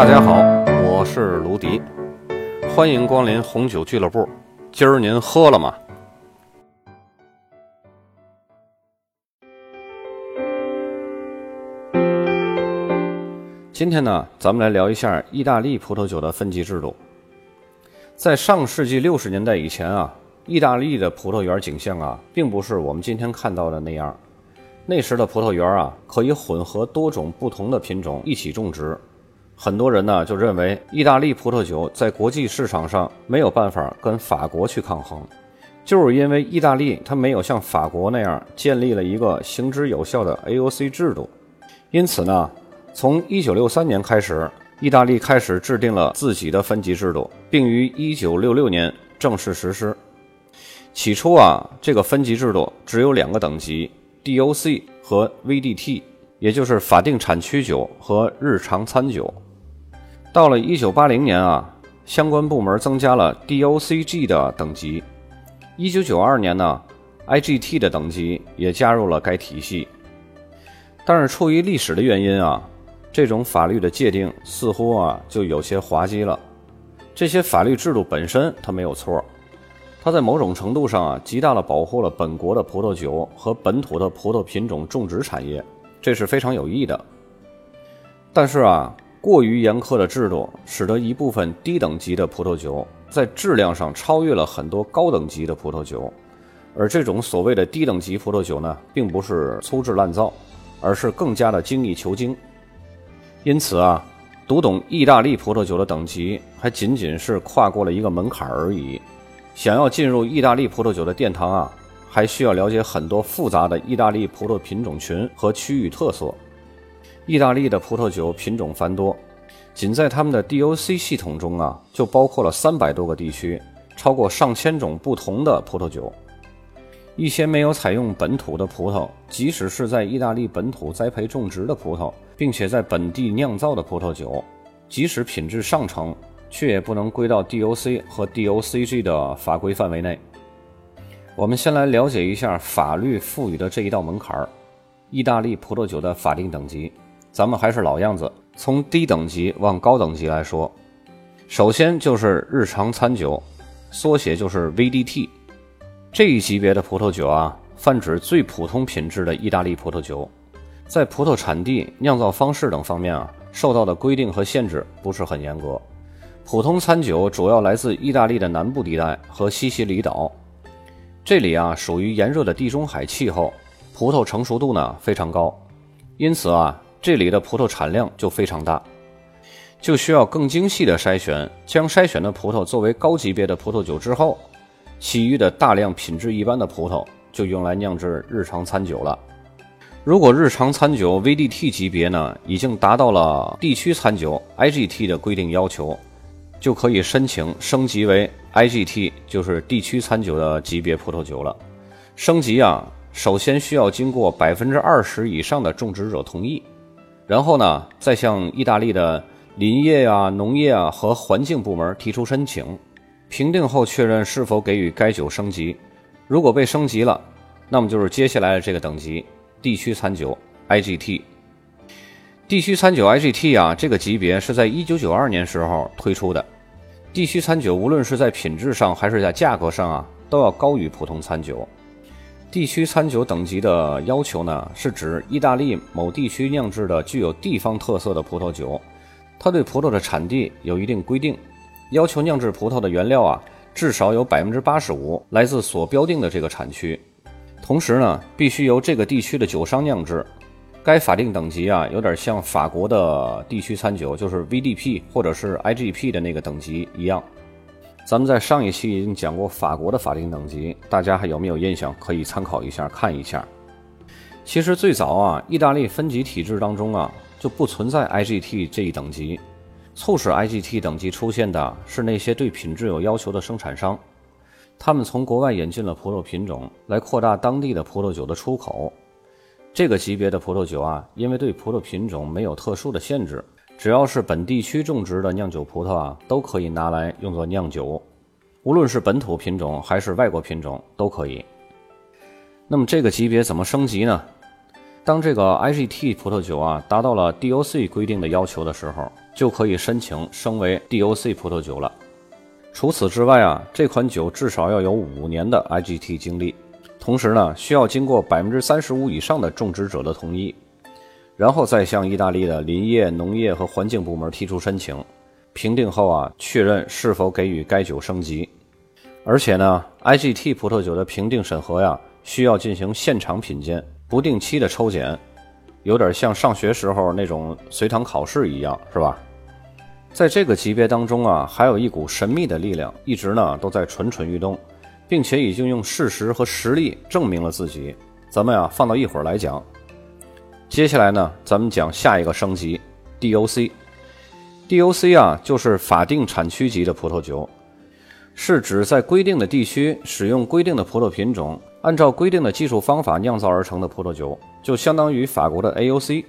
大家好，我是卢迪，欢迎光临红酒俱乐部。今儿您喝了吗？今天呢，咱们来聊一下意大利葡萄酒的分级制度。在上世纪六十年代以前啊，意大利的葡萄园景象啊，并不是我们今天看到的那样。那时的葡萄园啊，可以混合多种不同的品种一起种植。很多人呢就认为意大利葡萄酒在国际市场上没有办法跟法国去抗衡，就是因为意大利它没有像法国那样建立了一个行之有效的 AOC 制度。因此呢，从1963年开始，意大利开始制定了自己的分级制度，并于1966年正式实施。起初啊，这个分级制度只有两个等级。DOC 和 VDT，也就是法定产区酒和日常餐酒。到了1980年啊，相关部门增加了 DOCG 的等级。1992年呢，IGT 的等级也加入了该体系。但是出于历史的原因啊，这种法律的界定似乎啊就有些滑稽了。这些法律制度本身它没有错。它在某种程度上啊，极大地保护了本国的葡萄酒和本土的葡萄品种种植产业，这是非常有益的。但是啊，过于严苛的制度使得一部分低等级的葡萄酒在质量上超越了很多高等级的葡萄酒，而这种所谓的低等级葡萄酒呢，并不是粗制滥造，而是更加的精益求精。因此啊，读懂意大利葡萄酒的等级，还仅仅是跨过了一个门槛而已。想要进入意大利葡萄酒的殿堂啊，还需要了解很多复杂的意大利葡萄品种群和区域特色。意大利的葡萄酒品种繁多，仅在他们的 DOC 系统中啊，就包括了三百多个地区，超过上千种不同的葡萄酒。一些没有采用本土的葡萄，即使是在意大利本土栽培种植的葡萄，并且在本地酿造的葡萄酒，即使品质上乘。却也不能归到 DOC 和 DOCG 的法规范围内。我们先来了解一下法律赋予的这一道门槛儿——意大利葡萄酒的法定等级。咱们还是老样子，从低等级往高等级来说。首先就是日常餐酒，缩写就是 VDT。这一级别的葡萄酒啊，泛指最普通品质的意大利葡萄酒，在葡萄产地、酿造方式等方面啊，受到的规定和限制不是很严格。普通餐酒主要来自意大利的南部地带和西西里岛，这里啊属于炎热的地中海气候，葡萄成熟度呢非常高，因此啊这里的葡萄产量就非常大，就需要更精细的筛选，将筛选的葡萄作为高级别的葡萄酒之后，其余的大量品质一般的葡萄就用来酿制日常餐酒了。如果日常餐酒 VDT 级别呢已经达到了地区餐酒 IGT 的规定要求。就可以申请升级为 IGT，就是地区餐酒的级别葡萄酒了。升级啊，首先需要经过百分之二十以上的种植者同意，然后呢，再向意大利的林业啊、农业啊和环境部门提出申请，评定后确认是否给予该酒升级。如果被升级了，那么就是接下来的这个等级——地区餐酒 IGT。地区餐酒 IGT 啊，这个级别是在一九九二年时候推出的。地区餐酒无论是在品质上还是在价格上啊，都要高于普通餐酒。地区餐酒等级的要求呢，是指意大利某地区酿制的具有地方特色的葡萄酒，它对葡萄的产地有一定规定，要求酿制葡萄的原料啊，至少有百分之八十五来自所标定的这个产区，同时呢，必须由这个地区的酒商酿制。该法定等级啊，有点像法国的地区餐酒，就是 VDP 或者是 IGP 的那个等级一样。咱们在上一期已经讲过法国的法定等级，大家还有没有印象？可以参考一下看一下。其实最早啊，意大利分级体制当中啊，就不存在 IGT 这一等级。促使 IGT 等级出现的是那些对品质有要求的生产商，他们从国外引进了葡萄品种，来扩大当地的葡萄酒的出口。这个级别的葡萄酒啊，因为对葡萄品种没有特殊的限制，只要是本地区种植的酿酒葡萄啊，都可以拿来用作酿酒，无论是本土品种还是外国品种都可以。那么这个级别怎么升级呢？当这个 IGT 葡萄酒啊达到了 DOC 规定的要求的时候，就可以申请升为 DOC 葡萄酒了。除此之外啊，这款酒至少要有五年的 IGT 经历，同时呢，需要经过百分之三十五以上的种植者的同意，然后再向意大利的林业、农业和环境部门提出申请，评定后啊，确认是否给予该酒升级。而且呢，IGT 葡萄酒的评定审核呀，需要进行现场品鉴，不定期的抽检，有点像上学时候那种随堂考试一样，是吧？在这个级别当中啊，还有一股神秘的力量，一直呢都在蠢蠢欲动，并且已经用事实和实力证明了自己。咱们呀，放到一会儿来讲。接下来呢，咱们讲下一个升级，DOC。DOC 啊，就是法定产区级的葡萄酒。是指在规定的地区使用规定的葡萄品种，按照规定的技术方法酿造而成的葡萄酒，就相当于法国的 AOC。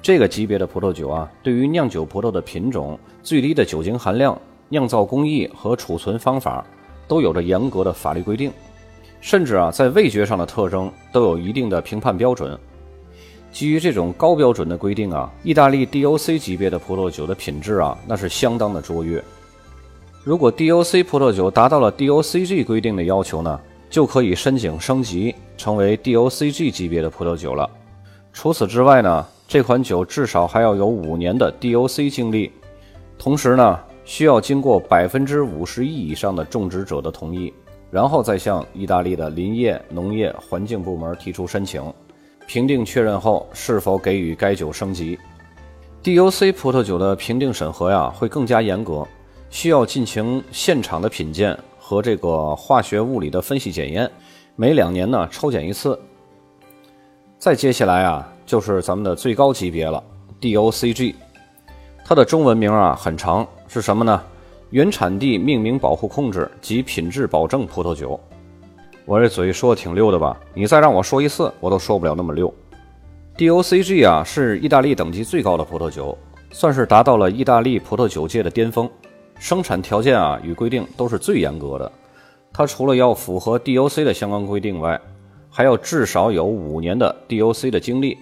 这个级别的葡萄酒啊，对于酿酒葡萄的品种、最低的酒精含量、酿造工艺和储存方法，都有着严格的法律规定，甚至啊，在味觉上的特征都有一定的评判标准。基于这种高标准的规定啊，意大利 DOC 级别的葡萄酒的品质啊，那是相当的卓越。如果 DOC 葡萄酒达到了 DOCG 规定的要求呢，就可以申请升级成为 DOCG 级别的葡萄酒了。除此之外呢，这款酒至少还要有五年的 DOC 经历，同时呢，需要经过百分之五十一以上的种植者的同意，然后再向意大利的林业、农业、环境部门提出申请，评定确认后是否给予该酒升级。DOC 葡萄酒的评定审核呀，会更加严格。需要进行现场的品鉴和这个化学物理的分析检验，每两年呢抽检一次。再接下来啊，就是咱们的最高级别了，DOCG，它的中文名啊很长，是什么呢？原产地命名保护控制及品质保证葡萄酒。我这嘴说的挺溜的吧？你再让我说一次，我都说不了那么溜。DOCG 啊，是意大利等级最高的葡萄酒，算是达到了意大利葡萄酒界的巅峰。生产条件啊与规定都是最严格的，它除了要符合 DOC 的相关规定外，还要至少有五年的 DOC 的经历。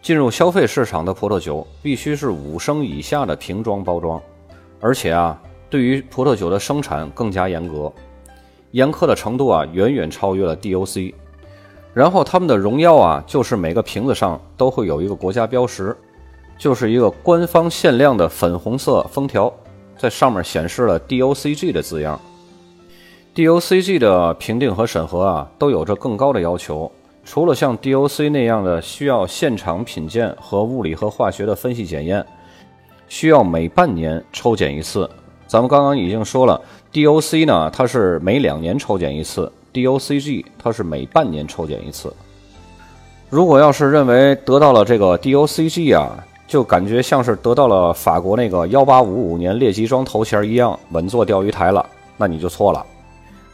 进入消费市场的葡萄酒必须是五升以下的瓶装包装，而且啊，对于葡萄酒的生产更加严格，严苛的程度啊远远超越了 DOC。然后他们的荣耀啊，就是每个瓶子上都会有一个国家标识，就是一个官方限量的粉红色封条。在上面显示了 DOCG 的字样。DOCG 的评定和审核啊，都有着更高的要求。除了像 DOC 那样的需要现场品鉴和物理和化学的分析检验，需要每半年抽检一次。咱们刚刚已经说了，DOC 呢，它是每两年抽检一次；DOCG 它是每半年抽检一次。如果要是认为得到了这个 DOCG 啊，就感觉像是得到了法国那个幺八五五年列级庄头衔一样，稳坐钓鱼台了，那你就错了。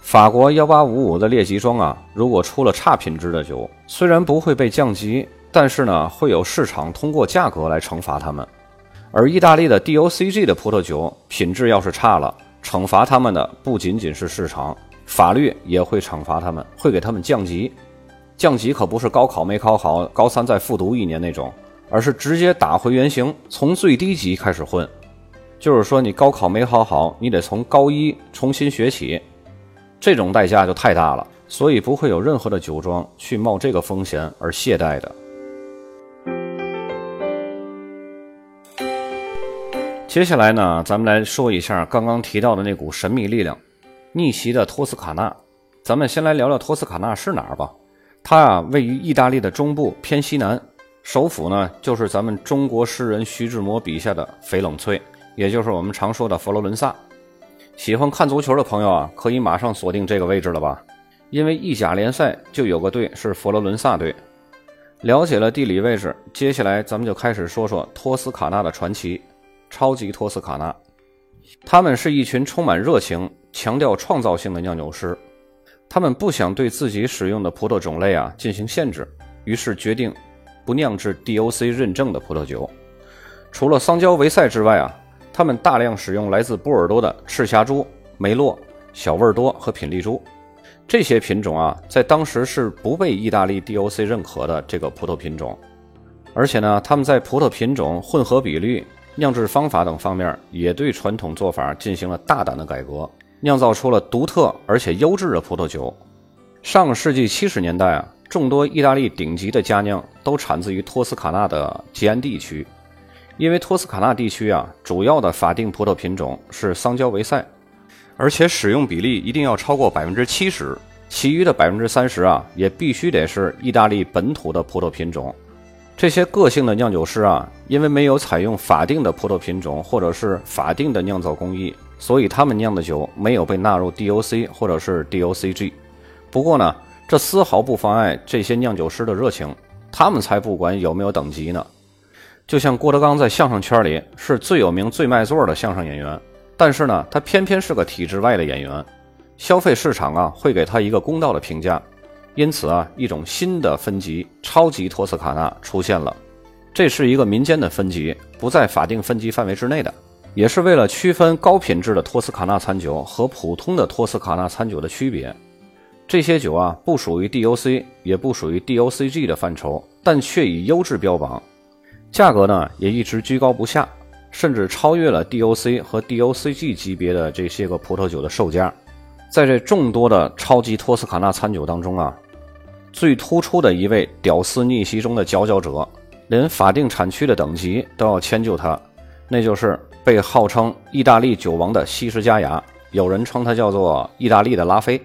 法国幺八五五的列级庄啊，如果出了差品质的酒，虽然不会被降级，但是呢，会有市场通过价格来惩罚他们。而意大利的 DOCG 的葡萄酒品质要是差了，惩罚他们的不仅仅是市场，法律也会惩罚他们，会给他们降级。降级可不是高考没考好，高三再复读一年那种。而是直接打回原形，从最低级开始混，就是说你高考没考好，你得从高一重新学起，这种代价就太大了，所以不会有任何的酒庄去冒这个风险而懈怠的。接下来呢，咱们来说一下刚刚提到的那股神秘力量——逆袭的托斯卡纳。咱们先来聊聊托斯卡纳是哪儿吧，它啊位于意大利的中部偏西南。首府呢，就是咱们中国诗人徐志摩笔下的翡冷翠，也就是我们常说的佛罗伦萨。喜欢看足球的朋友啊，可以马上锁定这个位置了吧？因为意甲联赛就有个队是佛罗伦萨队。了解了地理位置，接下来咱们就开始说说托斯卡纳的传奇——超级托斯卡纳。他们是一群充满热情、强调创造性的酿酒师。他们不想对自己使用的葡萄种类啊进行限制，于是决定。不酿制 DOC 认证的葡萄酒，除了桑娇维塞之外啊，他们大量使用来自波尔多的赤霞珠、梅洛、小味多和品丽珠这些品种啊，在当时是不被意大利 DOC 认可的这个葡萄品种。而且呢，他们在葡萄品种混合比率、酿制方法等方面也对传统做法进行了大胆的改革，酿造出了独特而且优质的葡萄酒。上世纪七十年代啊，众多意大利顶级的佳酿都产自于托斯卡纳的吉安地区，因为托斯卡纳地区啊，主要的法定葡萄品种是桑娇维塞，而且使用比例一定要超过百分之七十，其余的百分之三十啊，也必须得是意大利本土的葡萄品种。这些个性的酿酒师啊，因为没有采用法定的葡萄品种或者是法定的酿造工艺，所以他们酿的酒没有被纳入 DOC 或者是 DOCG。不过呢，这丝毫不妨碍这些酿酒师的热情，他们才不管有没有等级呢。就像郭德纲在相声圈里是最有名、最卖座的相声演员，但是呢，他偏偏是个体制外的演员，消费市场啊会给他一个公道的评价。因此啊，一种新的分级——超级托斯卡纳出现了。这是一个民间的分级，不在法定分级范围之内的，也是为了区分高品质的托斯卡纳餐酒和普通的托斯卡纳餐酒的区别。这些酒啊，不属于 DOC，也不属于 DOCG 的范畴，但却以优质标榜，价格呢也一直居高不下，甚至超越了 DOC 和 DOCG 级别的这些个葡萄酒的售价。在这众多的超级托斯卡纳餐酒当中啊，最突出的一位屌丝逆袭中的佼佼者，连法定产区的等级都要迁就他，那就是被号称意大利酒王的西施佳雅，有人称他叫做意大利的拉菲。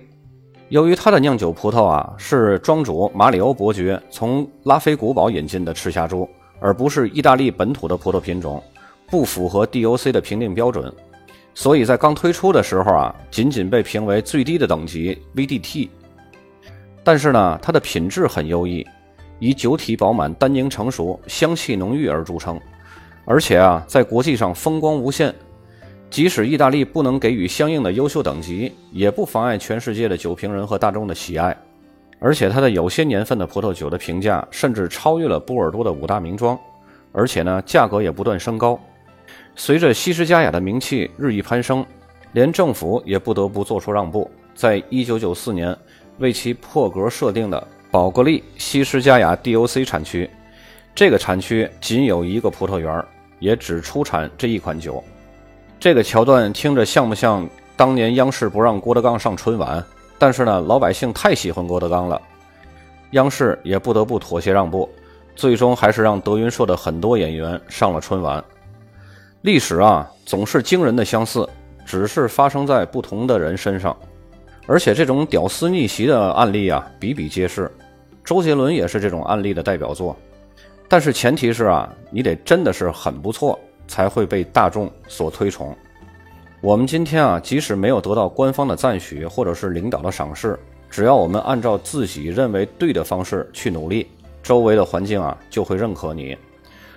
由于它的酿酒葡萄啊是庄主马里欧伯爵从拉菲古堡引进的赤霞珠，而不是意大利本土的葡萄品种，不符合 DOC 的评定标准，所以在刚推出的时候啊，仅仅被评为最低的等级 VDT。但是呢，它的品质很优异，以酒体饱满、单宁成熟、香气浓郁而著称，而且啊，在国际上风光无限。即使意大利不能给予相应的优秀等级，也不妨碍全世界的酒评人和大众的喜爱。而且它的有些年份的葡萄酒的评价甚至超越了波尔多的五大名庄，而且呢价格也不断升高。随着西施佳雅的名气日益攀升，连政府也不得不做出让步，在一九九四年为其破格设定的宝格丽西施佳雅 DOC 产区，这个产区仅有一个葡萄园，也只出产这一款酒。这个桥段听着像不像当年央视不让郭德纲上春晚？但是呢，老百姓太喜欢郭德纲了，央视也不得不妥协让步，最终还是让德云社的很多演员上了春晚。历史啊，总是惊人的相似，只是发生在不同的人身上。而且这种屌丝逆袭的案例啊，比比皆是。周杰伦也是这种案例的代表作。但是前提是啊，你得真的是很不错。才会被大众所推崇。我们今天啊，即使没有得到官方的赞许或者是领导的赏识，只要我们按照自己认为对的方式去努力，周围的环境啊就会认可你。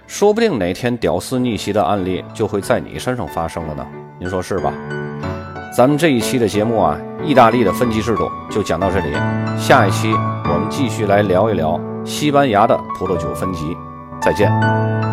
说不定哪天屌丝逆袭的案例就会在你身上发生了呢？您说是吧？咱们这一期的节目啊，意大利的分级制度就讲到这里。下一期我们继续来聊一聊西班牙的葡萄酒分级。再见。